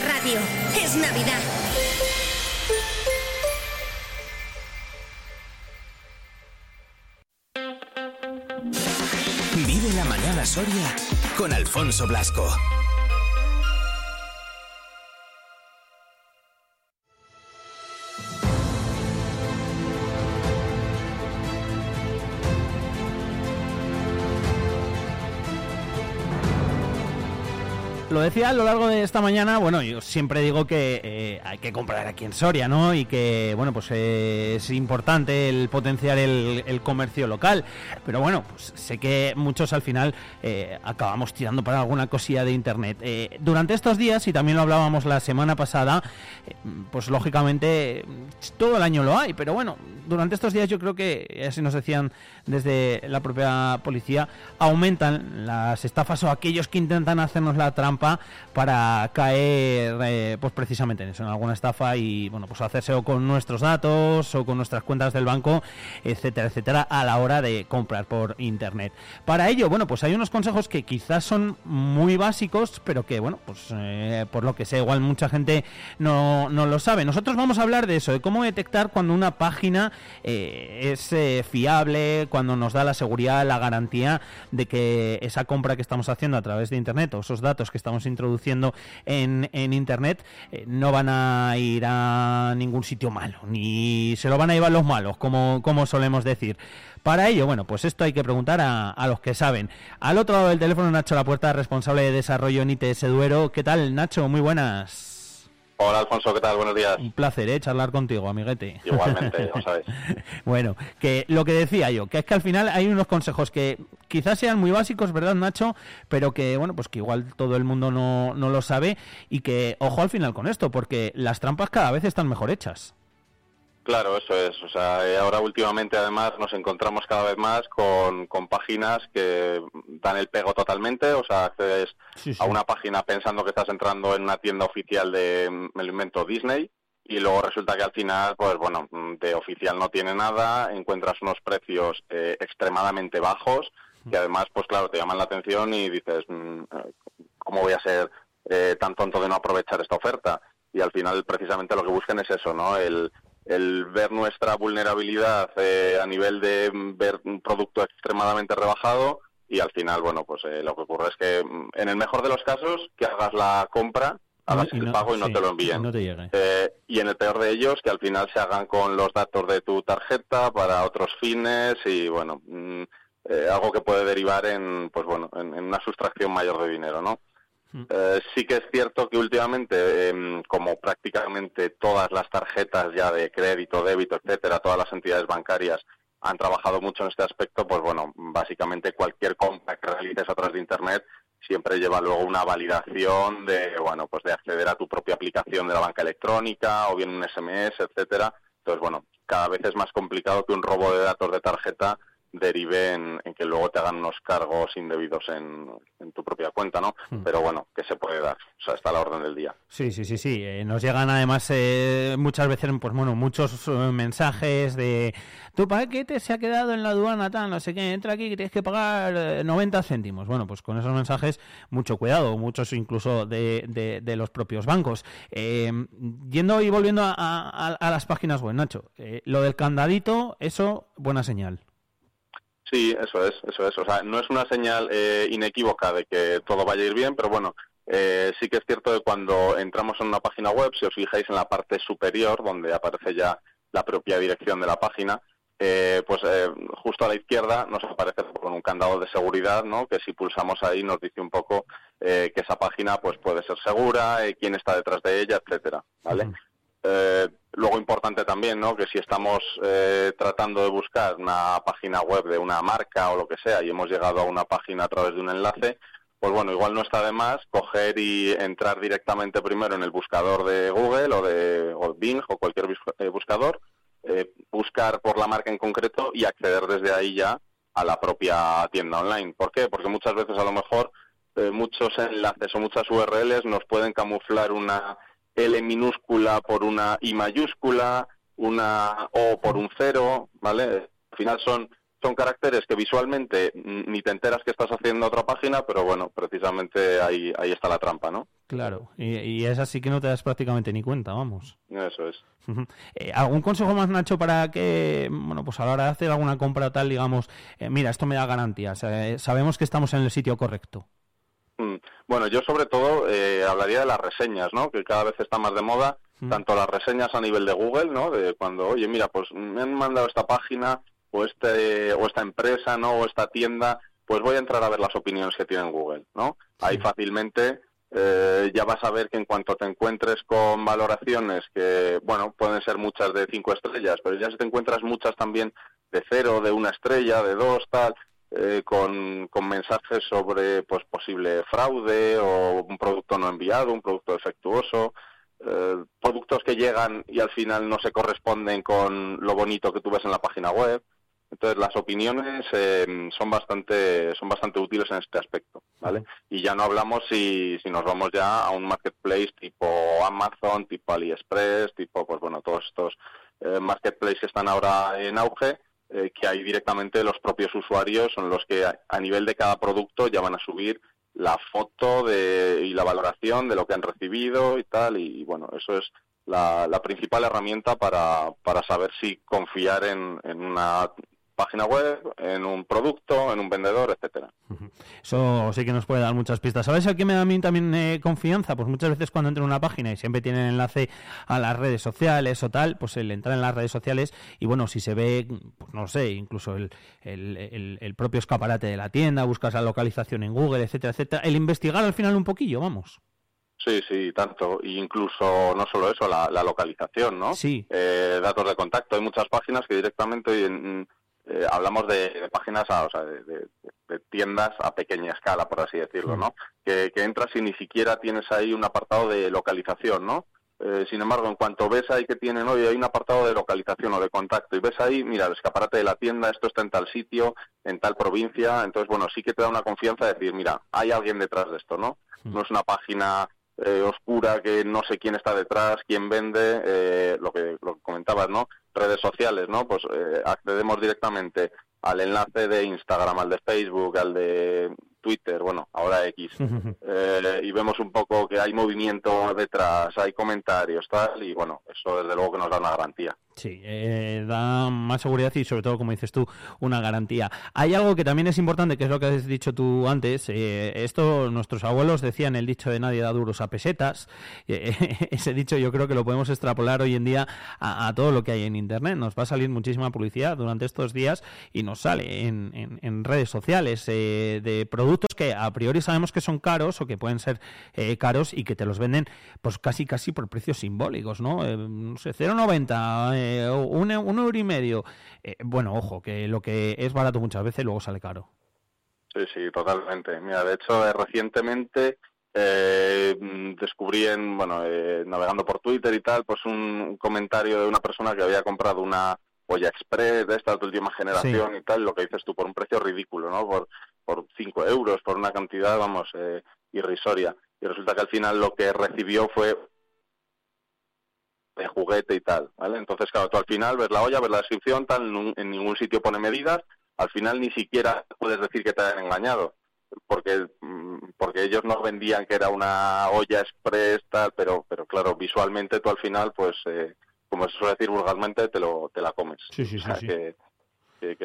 Radio. Es Navidad. Vive la mañana Soria con Alfonso Blasco. Lo decía a lo largo de esta mañana, bueno, yo siempre digo que eh, hay que comprar aquí en Soria, ¿no? Y que, bueno, pues eh, es importante el potenciar el, comercio local. Pero bueno, pues sé que muchos al final eh, acabamos tirando para alguna cosilla de internet. Durante estos días, y también lo hablábamos la semana pasada, pues lógicamente todo el año lo hay, pero bueno, durante estos días yo creo que, así nos decían desde la propia policía, aumentan las estafas o aquellos que intentan hacernos la trampa para caer eh, pues precisamente en eso, en alguna estafa y bueno, pues hacerse o con nuestros datos o con nuestras cuentas del banco, etcétera, etcétera, a la hora de comprar por internet. Para ello, bueno, pues hay unos consejos que quizás son muy básicos, pero que bueno, pues eh, por lo que sé, igual mucha gente no, no lo sabe. Nosotros vamos a hablar de eso, de cómo detectar cuando una página eh, es eh, fiable, cuando nos da la seguridad, la garantía de que esa compra que estamos haciendo a través de internet o esos datos que estamos introduciendo en, en internet eh, no van a ir a ningún sitio malo, ni se lo van a llevar los malos, como, como solemos decir. Para ello, bueno, pues esto hay que preguntar a, a los que saben. Al otro lado del teléfono, Nacho La Puerta, responsable de desarrollo en ITS Duero. ¿Qué tal, Nacho? Muy buenas. Hola Alfonso, ¿qué tal? Buenos días. Un placer, ¿eh? Charlar contigo, amiguete. Igualmente, ya sabes. bueno, que lo que decía yo, que es que al final hay unos consejos que quizás sean muy básicos, ¿verdad, Nacho? Pero que, bueno, pues que igual todo el mundo no, no lo sabe y que, ojo al final con esto, porque las trampas cada vez están mejor hechas. Claro, eso es. O sea, eh, ahora últimamente además nos encontramos cada vez más con, con páginas que dan el pego totalmente. O sea, accedes Sí, sí. a una página pensando que estás entrando en una tienda oficial de, mm, me lo invento, Disney. Y luego resulta que al final, pues bueno, mm, de oficial no tiene nada, encuentras unos precios eh, extremadamente bajos, que además, pues claro, te llaman la atención y dices, mm, eh, ¿cómo voy a ser eh, tan tonto de no aprovechar esta oferta? Y al final, precisamente lo que buscan es eso, ¿no? El, el ver nuestra vulnerabilidad eh, a nivel de ver un producto extremadamente rebajado y al final, bueno, pues eh, lo que ocurre es que mm, en el mejor de los casos que hagas la compra, hagas el no- pago y no sí, te lo envíen. no te llegue. Eh, y en el peor de ellos, que al final se hagan con los datos de tu tarjeta para otros fines y, bueno, mm, eh, algo que puede derivar en, pues bueno, en, en una sustracción mayor de dinero, ¿no? Eh, sí que es cierto que últimamente, em, como prácticamente todas las tarjetas ya de crédito, débito, etcétera, todas las entidades bancarias han trabajado mucho en este aspecto, pues bueno, básicamente cualquier compra que realices a través de Internet siempre lleva luego una validación de, bueno, pues de acceder a tu propia aplicación de la banca electrónica o bien un SMS, etcétera. Entonces, bueno, cada vez es más complicado que un robo de datos de tarjeta derive en, en que luego te hagan unos cargos indebidos en, en tu propia cuenta, ¿no? Pero bueno, que se puede dar. O sea, está a la orden del día. Sí, sí, sí, sí. Eh, nos llegan además eh, muchas veces, pues bueno, muchos eh, mensajes de tu paquete se ha quedado en la aduana, tal, no sé qué, entra aquí que tienes que pagar eh, 90 céntimos. Bueno, pues con esos mensajes, mucho cuidado, muchos incluso de, de, de los propios bancos. Yendo y volviendo a, a- a las páginas web, Nacho, lo del candadito, eso, buena señal. Sí, eso es, eso es. O sea, no es una señal eh, inequívoca de que todo vaya a ir bien, pero bueno, eh, sí que es cierto que cuando entramos en una página web, si os fijáis en la parte superior, donde aparece ya la propia dirección de la página, eh, pues eh, justo a la izquierda nos aparece con un candado de seguridad, ¿no? Que si pulsamos ahí nos dice un poco eh, que esa página pues puede ser segura, eh, quién está detrás de ella, etcétera, ¿vale? Eh, luego importante también, ¿no? Que si estamos eh, tratando de buscar una página web de una marca o lo que sea y hemos llegado a una página a través de un enlace, pues bueno, igual no está de más coger y entrar directamente primero en el buscador de Google o de o Bing o cualquier eh, buscador, eh, buscar por la marca en concreto y acceder desde ahí ya a la propia tienda online. ¿Por qué? Porque muchas veces a lo mejor eh, muchos enlaces o muchas URLs nos pueden camuflar una L minúscula por una I mayúscula, una O por un cero, ¿vale? Al final son, son caracteres que visualmente ni te enteras que estás haciendo otra página, pero bueno, precisamente ahí, ahí está la trampa, ¿no? Claro, y, es así que no te das prácticamente ni cuenta, vamos. Eso es. Eh, ¿Algún consejo más, Nacho, para que, bueno, pues a la hora de hacer alguna compra tal, digamos, eh, mira, esto me da garantía, sabemos que estamos en el sitio correcto? Mm, bueno, yo sobre todo eh, hablaría de las reseñas, ¿no? Que cada vez está más de moda, tanto las reseñas a nivel de Google, ¿no? De cuando, oye, mira, pues me han mandado esta página o este o esta empresa, ¿no? O esta tienda, pues voy a entrar a ver las opiniones que tiene Google, ¿no? Ahí fácilmente eh, ya vas a ver que en cuanto te encuentres con valoraciones que, bueno, pueden ser muchas de cinco estrellas, pero ya si te encuentras muchas también de cero, de una estrella, de dos, tal, eh, con, mensajes sobre pues posible fraude o un producto no enviado, un producto defectuoso, eh, productos que llegan y al final no se corresponden con lo bonito que tú ves en la página web. Entonces las opiniones eh, son bastante son bastante útiles en este aspecto, ¿vale? Y ya no hablamos si, si nos vamos ya a un marketplace tipo Amazon, tipo AliExpress, tipo pues bueno todos estos eh, marketplaces que están ahora en auge, eh, que hay directamente los propios usuarios son los que a, nivel de cada producto ya van a subir la foto de, y la valoración de lo que han recibido y tal y bueno eso es la, la principal herramienta para, para saber si confiar en, en una página web, en un producto, en un vendedor, etcétera. Eso sí que nos puede dar muchas pistas. ¿Sabes a qué me da a mí también eh, confianza? Pues muchas veces cuando entro en una página y siempre tienen enlace a las redes sociales o tal, pues el entrar en las redes sociales y bueno, si se ve, pues no sé, incluso el, el, el, propio escaparate de la tienda, buscas la localización en Google, etcétera, etcétera, el investigar al final un poquillo, vamos. Sí, sí, tanto. E incluso no solo eso, la, localización, ¿no? Sí. Eh, datos de contacto. Hay muchas páginas que directamente en, eh, hablamos de, páginas, o sea, de, tiendas a pequeña escala, por así decirlo, ¿no? Que, entras y ni siquiera tienes ahí un apartado de localización, ¿no? Eh, sin embargo, en cuanto ves ahí que tienen hoy, hay un apartado de localización o de contacto y ves ahí, mira, el escaparate de la tienda, esto está en tal sitio, en tal provincia, entonces, bueno, sí que te da una confianza de decir, mira, hay alguien detrás de esto, ¿no? No es una página eh, oscura que no sé quién está detrás, quién vende, eh, lo, que, lo que comentabas, ¿no? Redes sociales, ¿no? Pues eh, accedemos directamente al enlace de Instagram, al de Facebook, al de Twitter, bueno, ahora X, eh, y vemos un poco que hay movimiento detrás, hay comentarios, tal, y bueno, eso desde luego que nos da una garantía. Sí, eh, da más seguridad y sobre todo, como dices tú, una garantía. Hay algo que también es importante, que es lo que has dicho tú antes. Eh, esto nuestros abuelos decían el dicho de nadie da duros a pesetas. ese dicho yo creo que lo podemos extrapolar hoy en día a, todo lo que hay en Internet. Nos va a salir muchísima publicidad durante estos días y nos sale en, en redes sociales de productos que a priori sabemos que son caros o que pueden ser eh, caros y que te los venden pues casi casi por precios simbólicos, ¿no? Eh, no sé, 0,90, eh, un, un, euro y medio. Eh, bueno, ojo, que lo que es barato muchas veces luego sale caro. Sí, sí, totalmente. Mira, de hecho, recientemente descubrí en, bueno, navegando por Twitter y tal, pues un comentario de una persona que había comprado una olla express de esta última generación y tal, lo que dices tú, por un precio ridículo, ¿no? Por por 5 euros, por una cantidad, vamos, eh, irrisoria. Y resulta que al final lo que recibió fue de juguete y tal, ¿vale? Entonces, claro, tú al final ves la olla, ves la descripción, tal, en ningún sitio pone medidas, al final ni siquiera puedes decir que te han engañado, porque mm, porque ellos no vendían que era una olla express, tal, pero pero claro, visualmente tú al final, pues, eh, como se suele decir vulgarmente, te, lo, te la comes. Sí, sí, sí que,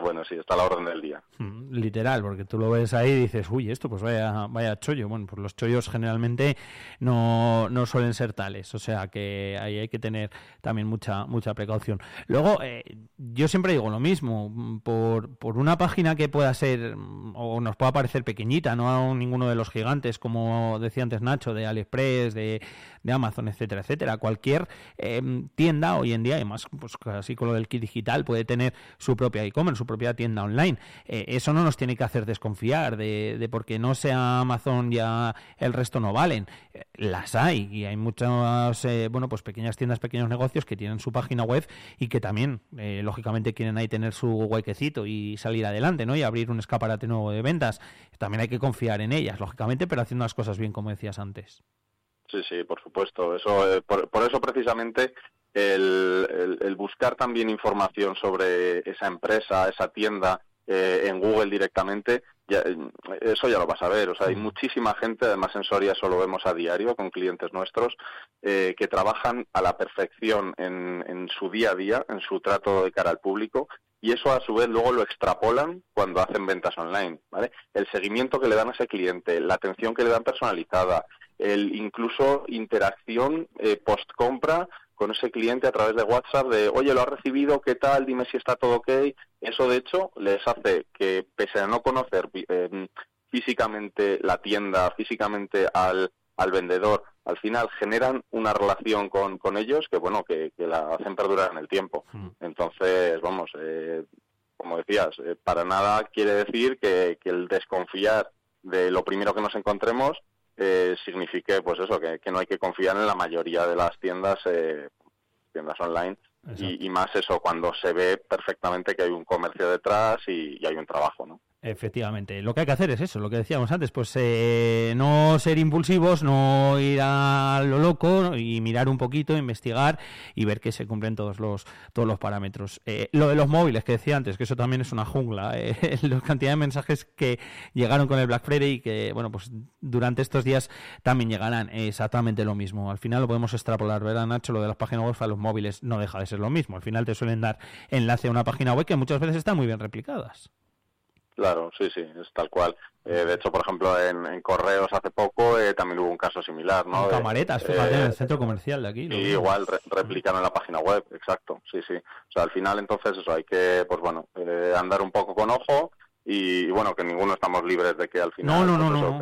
bueno, sí, está a la orden del día. Mm, literal, porque tú lo ves ahí y dices, uy, esto pues vaya, vaya chollo. Bueno, pues los chollos generalmente no, no suelen ser tales, o sea que ahí hay que tener también mucha, mucha precaución. Luego, eh, yo siempre digo lo mismo, por, por una página que pueda ser o nos pueda parecer pequeñita, no a ninguno de los gigantes, como decía antes Nacho, de AliExpress, de, de Amazon, etcétera, etcétera, cualquier eh, tienda hoy en día, además, pues así con lo del kit digital, puede tener su propia e en su propia tienda online. Eh, eso no nos tiene que hacer desconfiar de, porque no sea Amazon ya el resto no valen. Eh, las hay y hay muchas, eh, bueno, pues pequeñas tiendas, pequeños negocios que tienen su página web y que también, lógicamente, quieren ahí tener su huequecito y salir adelante, ¿no? Y abrir un escaparate nuevo de ventas. También hay que confiar en ellas, lógicamente, pero haciendo las cosas bien, como decías antes. Sí, sí, por supuesto. Eso, por, eso precisamente el, buscar también información sobre esa empresa, esa tienda, en Google directamente, ya, eso ya lo vas a ver. O sea, hay muchísima gente, además en Soria eso lo vemos a diario con clientes nuestros, que trabajan a la perfección en, en su día a día, en su trato de cara al público, y eso a su vez luego lo extrapolan cuando hacen ventas online, ¿vale? El seguimiento que le dan a ese cliente, la atención que le dan personalizada, el incluso interacción eh, post compra con ese cliente a través de WhatsApp de, oye, lo has recibido, ¿qué tal? Dime si está todo ok. Eso, de hecho, les hace que, pese a no conocer eh, físicamente la tienda, físicamente al, al vendedor, al final generan una relación con, con ellos que, bueno, que, la hacen perdurar en el tiempo. Hmm. Entonces, vamos, eh, como decías, eh, para nada quiere decir que, que el desconfiar de lo primero que nos encontremos eh, signifique pues eso que, no hay que confiar en la mayoría de las tiendas eh, tiendas online. Y, más eso cuando se ve perfectamente que hay un comercio detrás y, y hay un trabajo no Efectivamente, lo que hay que hacer es eso, lo que decíamos antes, pues eh, no ser impulsivos, no ir a lo loco y mirar un poquito, investigar y ver que se cumplen todos los todos los parámetros. Eh, lo de los móviles que decía antes, que eso también es una jungla, eh, la cantidad de mensajes que llegaron con el Black Friday y que bueno, pues durante estos días también llegarán exactamente lo mismo. Al final lo podemos extrapolar, ¿verdad, Nacho? Lo de las páginas web a los móviles no deja de ser lo mismo. Al final te suelen dar enlace a una página web que muchas veces están muy bien replicadas. Claro, sí, sí, es tal cual. Eh, de hecho, por ejemplo, en, Correos hace poco eh, también hubo un caso similar, ¿no? camaretas, fíjate, en el eh, centro comercial de aquí. Y igual replicaron en la página web, exacto, sí, sí. O sea, al final, entonces, eso hay que, pues bueno, andar un poco con ojo y, bueno, que ninguno estamos libres de que al final no, no, no, no,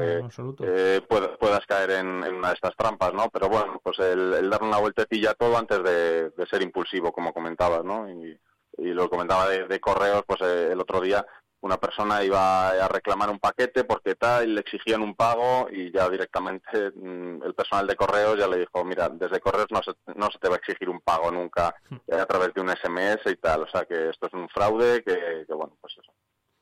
puedas, caer en, una de estas trampas, ¿no? Pero bueno, pues el, dar una vueltecilla a todo antes de, ser impulsivo, como comentabas, ¿no? Y, lo comentaba de, de correos, pues el otro día una persona iba a reclamar un paquete porque tal, y le exigían un pago y ya directamente mm, el personal de correos ya le dijo, mira, desde correos no se, no se te va a exigir un pago nunca hmm. a través de un SMS y tal, o sea que esto es un fraude que, bueno, pues eso,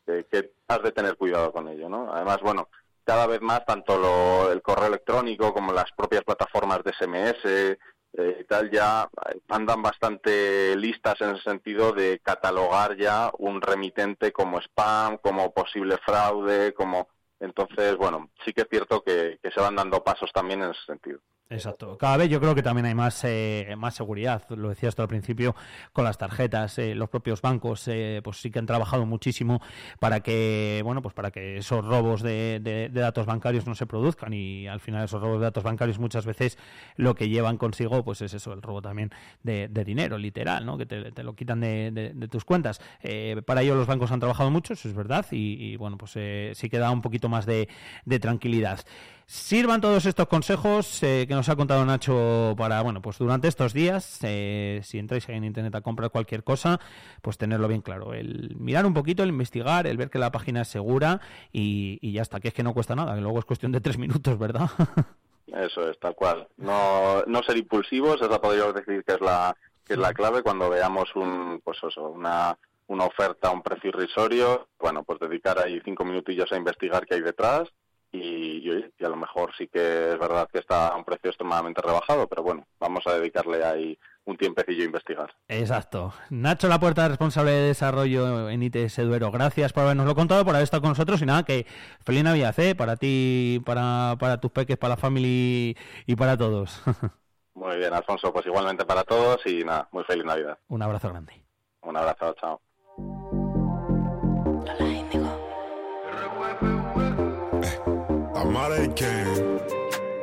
que, has de tener cuidado con ello, ¿no? Además, bueno, cada vez más tanto lo, el correo electrónico como las propias plataformas de SMS, eh, y tal ya andan bastante listas en el sentido de catalogar ya un remitente como spam, como posible fraude, como entonces bueno sí que es cierto que se van dando pasos también en ese sentido. Exacto. Cada vez yo creo que también hay más, eh, más seguridad. Lo decías tú al principio con las tarjetas. Eh, los propios bancos, eh, pues sí que han trabajado muchísimo para que, bueno, pues para que esos robos de, datos bancarios no se produzcan y al final esos robos de datos bancarios muchas veces lo que llevan consigo, pues es eso, el robo también de, dinero, literal, ¿no? Que te, lo quitan de, tus cuentas. para ello los bancos han trabajado mucho, eso es verdad, y, bueno, pues sí que da un poquito más de tranquilidad. Sirvan todos estos consejos eh, que nos ha contado Nacho para, bueno, pues durante estos días, eh, si entráis en internet a comprar cualquier cosa, pues tenerlo bien claro. El mirar un poquito, el investigar, el ver que la página es segura y, ya está, que es que no cuesta nada, que luego es cuestión de tres minutos, ¿verdad? Eso es, tal cual. No, no ser impulsivos, esa podríamos decir que es la, que es la clave cuando veamos un, pues eso, una, una oferta un precio irrisorio, bueno, pues dedicar ahí cinco minutillos a investigar qué hay detrás y, y, a lo mejor sí que es verdad que está a un precio extremadamente rebajado, pero bueno, vamos a dedicarle ahí un tiempecillo a investigar. Exacto. Nacho La Puerta, responsable de desarrollo en ITS Duero, gracias por habernoslo contado, por haber estado con nosotros y nada, que feliz Navidad, ¿eh? Para ti, para, para tus peques, para la familia y para todos. Muy bien, Alfonso, pues igualmente para todos y nada, muy feliz Navidad. Un abrazo grande. Un abrazo, chao. Maré quem?